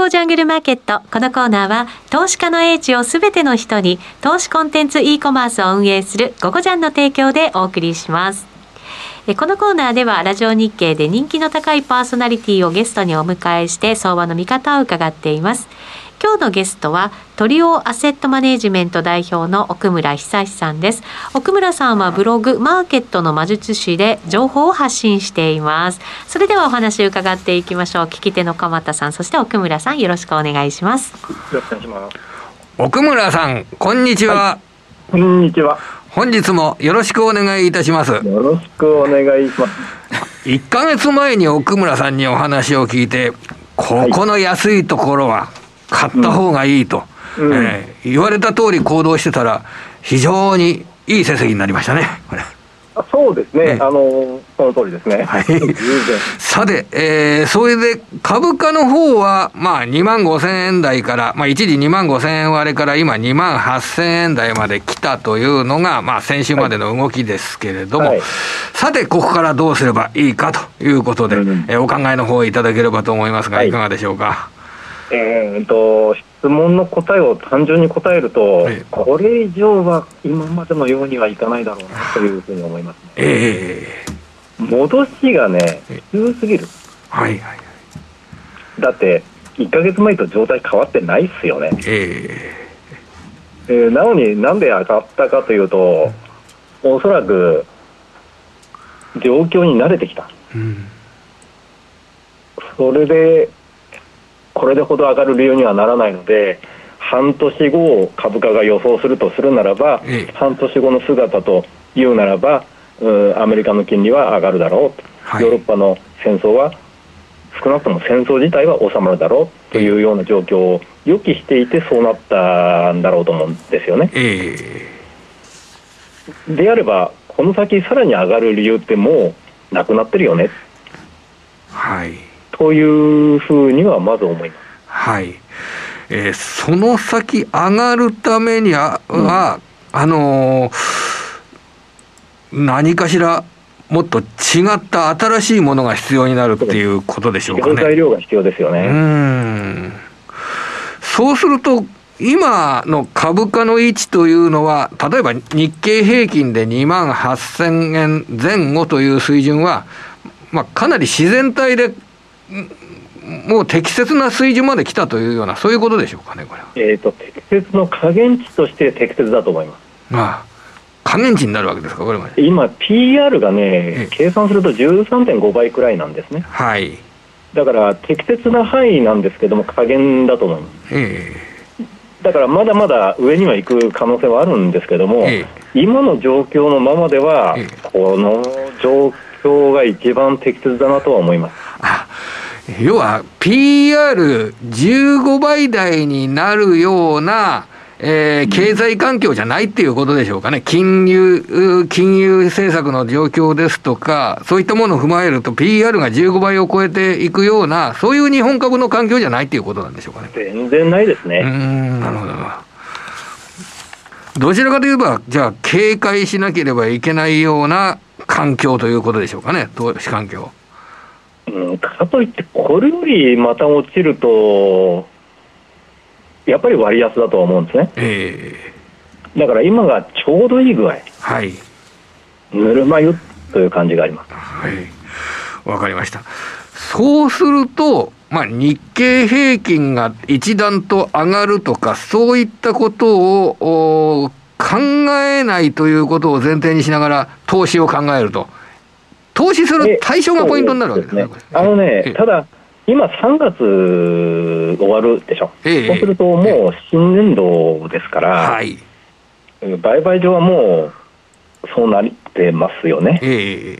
合ジャングルマーケット。このコーナーは、投資家の英知をすべての人に、投資コンテンツ e コマースを運営する、ゴゴジャンの提供でお送りします。このコーナーではラジオ日経で人気の高いパーソナリティをゲストにお迎えして相場の見方を伺っています今日のゲストはトリオアセットマネジメント代表の奥村久志さんです。奥村さんはブログマーケットの魔術師で情報を発信しています。それではお話を伺っていきましょう。聞き手の鎌田さんそして奥村さんよろしくお願いします。よろしくお願いします。奥村さんこんにちは、はい、こんにちは。本日もよろしくお願いいたします。よろしくお願いします。1か月前に奥村さんにお話を聞いてここの安いところは買った方がいいと、うん、えー、言われた通り行動してたら、非常にいい成績になりましたね、これ。そうですね、ねあのその通りですね。はい、さて、えー、それで株価の方は、まあ、2万5千円台から、まあ、一時2万5千円割れから今2万8千円台まで来たというのが、まあ、先週までの動きですけれども、はい、さて、ここからどうすればいいかということで、うん、えー、お考えの方をいただければと思いますが、いかがでしょうか？えーと、質問の答えを単純に答えると、はい、これ以上は今までのようにはいかないだろうなというふうに思います、ね、えー、戻しがね、急すぎる。はいはい、だって、1か月前と状態変わってないっすよね。えー、えー、なのになんで上がったかというと、おそらく状況に慣れてきた。うん、それでこれでほど上がる理由にはならないので半年後を株価が予想するとするならば、ええ、半年後の姿というならばアメリカの金利は上がるだろう、はい、ヨーロッパの戦争は少なくとも戦争自体は収まるだろうというような状況を予期していてそうなったんだろうと思うんですよね。え。であればこの先さらに上がる理由ってもうなくなってるよね。はいというふうにはまず思います。はい。えー、その先上がるためには、うん、あのー、何かしらもっと違った新しいものが必要になるっていうことでしょうかね。材料が必要ですよね。うん。そうすると、今の株価の位置というのは、例えば日経平均で2万8000円前後という水準は、まあ、かなり自然体でもう適切な水準まで来たというような、そういうことでしょうかね、これえーと、適切の加減値として適切だと思います。ああ加減値になるわけですか、これまで今、PR がね、計算すると13.5倍くらいなんですね。はい、だから適切な範囲なんですけども、加減だと思います。えー、だからまだまだ上には行く可能性はあるんですけども、えー、今の状況のままでは、えー、この状況が一番適切だなとは思います。あ要は PR15 倍台になるような、えー、経済環境じゃないっていうことでしょうかね、金融、金融政策の状況ですとか、そういったものを踏まえると、PR が15倍を超えていくような、そういう日本株の環境じゃないっていうことなんでしょうかね。全然ないですね。うん、なるほど。どちらかといえば、じゃあ、警戒しなければいけないような環境ということでしょうかね、投資環境。うん、かといって、これよりまた落ちると、やっぱり割安だとは思うんですね。えー、だから今がちょうどいい具合、はい、ぬるま湯という感じがあります。はい、わかりました。そうすると、まあ、日経平均が一段と上がるとか、そういったことを考えないということを前提にしながら、投資を考えると。投資する対象がポイントになるわけですね。あのね、ただ、今3月終わるでしょ。えそうするともう新年度ですから、はい、売買上はもうそうなってますよね。え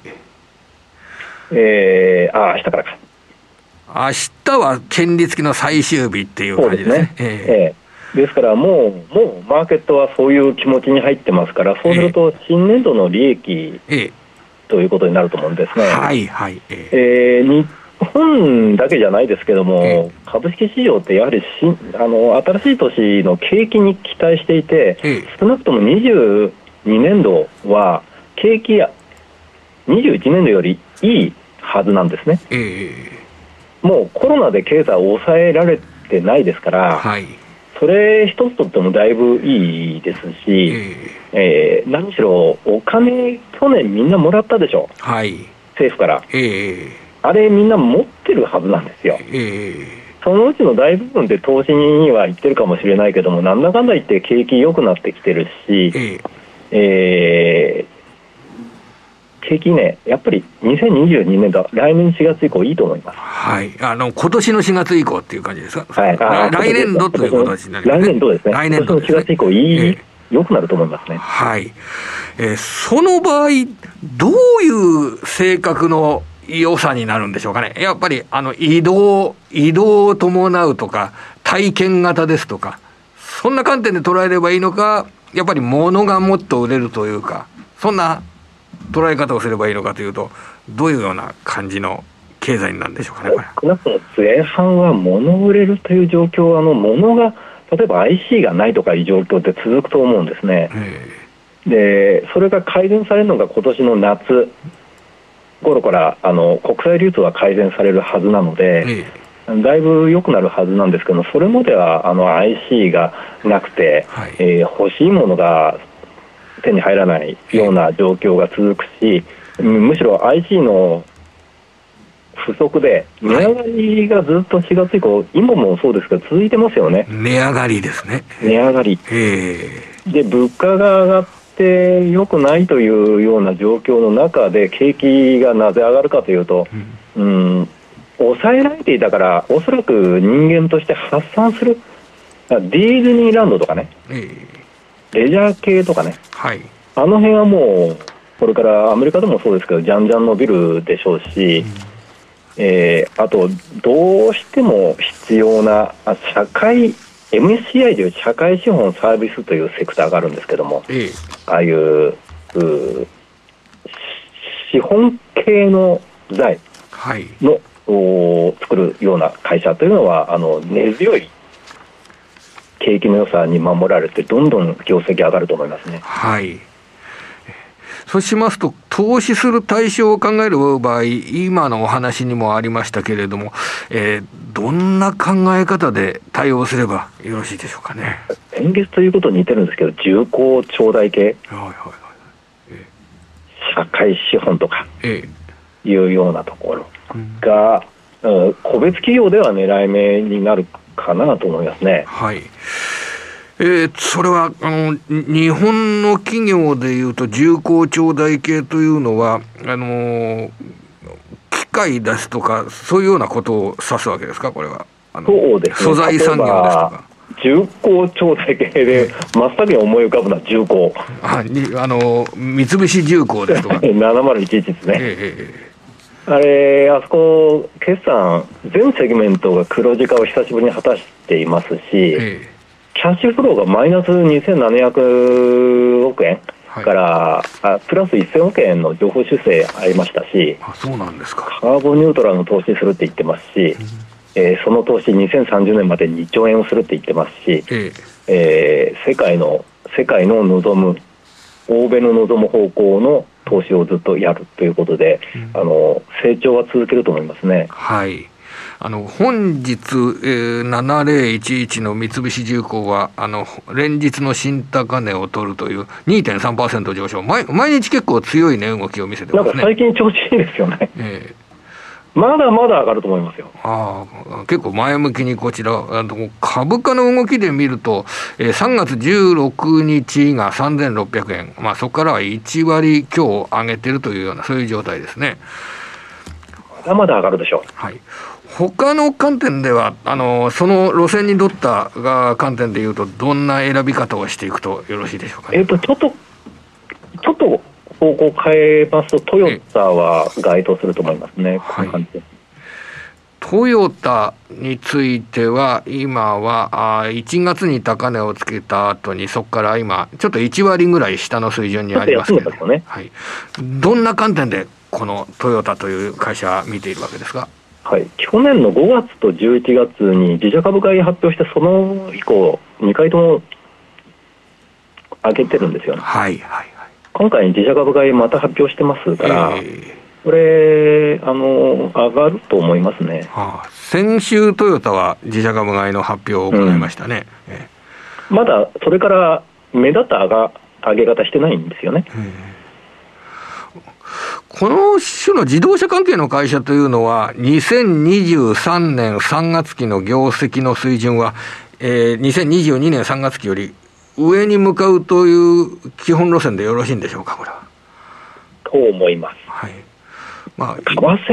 ええー、ああ、明日からか。明日は権利付きの最終日っていう感じですね。ですね。ええー、ですからもう、もうマーケットはそういう気持ちに入ってますから、そうすると新年度の利益、ええということになると思うんですね。はいはい。えー、日本だけじゃないですけども、えー、株式市場ってやはりしあの新しい年の景気に期待していて、えー、少なくとも22年度は景気や21年度よりいいはずなんですね。えー、もうコロナで経済を抑えられてないですから、はい、それ一つとってもだいぶいいですし、えー、えー、何しろお金、去年みんなもらったでしょ、はい、政府から、えー、あれ、みんな持ってるはずなんですよ。えーそのうちの大部分で投資には行ってるかもしれないけども、なんだかんだ言って景気良くなってきてるし、ええ。ー、景気ね、やっぱり2022年度、来年4月以降、いいと思います。はい、あの今年の4月以降っていう感じですか、はい、来年度という形になります、ね、来年度ですね、来年度、ね、4月以降、いい、えー良くなると思いますね。はい。えー、その場合、どういう性格の良さになるんでしょうかね。やっぱり、あの、移動、移動を伴うとか、体験型ですとか、そんな観点で捉えればいいのか、やっぱり物がもっと売れるというか、そんな捉え方をすればいいのかというと、どういうような感じの経済なんでしょうかね、これ。少なくとも前半は物売れるという状況、あの、物が、例えば IC がないとかいう状況って続くと思うんですね。で、それが改善されるのが今年の夏。頃からあの国際流通は改善されるはずなので、だいぶ良くなるはずなんですけどそれまではあの IC がなくて、はい、えー、欲しいものが手に入らないような状況が続くし、むしろ IC の不足で、値上がりがずっと4月以降、今もそうですが、続いてますよね。値上がりですね。値上がり。で、物価が上がって良くないというような状況の中で景気がなぜ上がるかというと、うん、うん抑えられていたから、おそらく人間として発散する、ディズニーランドとかね、レジャー系とかね、はい、あの辺はもう、これからアメリカでもそうですけど、じゃんじゃん伸びるでしょうし、うん、えー、あと、どうしても必要な社会 MSCI という社会資本サービスというセクターがあるんですけども、ええ、ああいう資本系の財の、はい、作るような会社というのはあの根強い景気の良さに守られてどんどん業績上がると思いますね。はいそうしますと、投資する対象を考える場合、今のお話にもありましたけれども、えー、どんな考え方で対応すればよろしいでしょうかね。先月ということに似てるんですけど、重厚長大系、はいはいはいえー、社会資本とか。いうようなところが、えー、個別企業では狙い目になるかなと思いますね。はいえー、それはあの日本の企業でいうと重厚長大系というのはあの機械出すとかそういうようなことを指すわけですか？これは。そうです、ね、素材産業ですとか。重厚長大系で真っ先に思い浮かぶのは重工。ああの三菱重工ですとか。7011ですね、えー、あれあそこ決算全セグメントが黒字化を久しぶりに果たしていますし、え。ーキャッシュフローがマイナス2700億円から、はい、あプラス1000億円の情報修正ありましたしあそうなんですか。カーボンニュートラルの投資するって言ってますし、うん、えー、その投資2030年まで2兆円をするって言ってますし、え。えー、世界の世界の望む欧米の望む方向の投資をずっとやるということで、うん、あの成長は続けると思いますね。はいあの本日、えー、7011の三菱重工はあの連日の新高値を取るという2.3%上昇毎、毎日結構強い値動きを見せてますね。最近調子いいですよね。えーまだまだ上がると思いますよ。ああ、結構前向きにこちら、あの株価の動きで見ると、えー、3月16日が3600円、まあ、そこからは1割強上げてるというような、そういう状態ですね。まだまだ上がるでしょう。はい。他の観点では、あのその路線にとったが観点でいうと、どんな選び方をしていくとよろしいでしょうか、ね、えっ、と、ちょっと、ちょっと方向変えますと、トヨタは該当すると思いますね、この感じで。トヨタについては、今はあ1月に高値をつけた後に、そこから今、ちょっと1割ぐらい下の水準にありますけど、ね、はい、どんな観点で、このトヨタという会社、見ているわけですか？はい、去年の5月と11月に自社株買い発表して、その以降、2回とも上げてるんですよね。はいはいはい、今回、自社株買いまた発表してますから、えー、これあの、上がると思いますね。はあ先週トヨタは自社株買いの発表を行いましたね。うん、まだそれから目立った上が上げ方してないんですよね。この種の自動車関係の会社というのは、2023年3月期の業績の水準は、えー、2022年3月期より上に向かうという基本路線でよろしいんでしょうか、これは。と思います。はい。まあ、為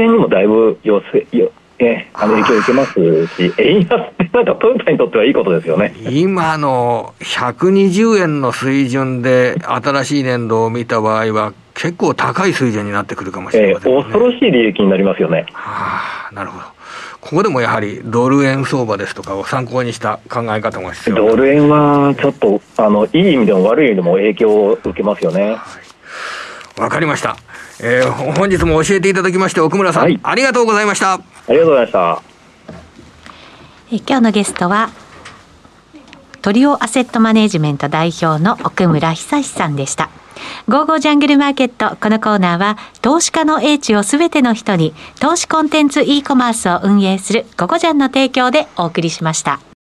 替にもだいぶ寄せ、よえあの影響を受けますし、円安ってなんかトヨタにとってはいいことですよね今の120円の水準で新しい年度を見た場合は、結構高い水準になってくるかもしれません、ね、えー、恐ろしい利益になりますよね。はあ、なるほど。ここでもやはりドル円相場ですとかを参考にした考え方も必要ドル円はちょっとあのいい意味でも悪い意味でも影響を受けますよね。わ、はい、かりました。えー、本日も教えていただきまして奥村さん、はい、ありがとうございました。ありがとうございました。え今日のゲストはトリオアセットマネジメント代表の奥村久志さんでした。ゴーゴージャングルマーケット。このコーナーは、投資家の英知をすべての人に、投資コンテンツ e コマースを運営するゴゴジャンの提供でお送りしました。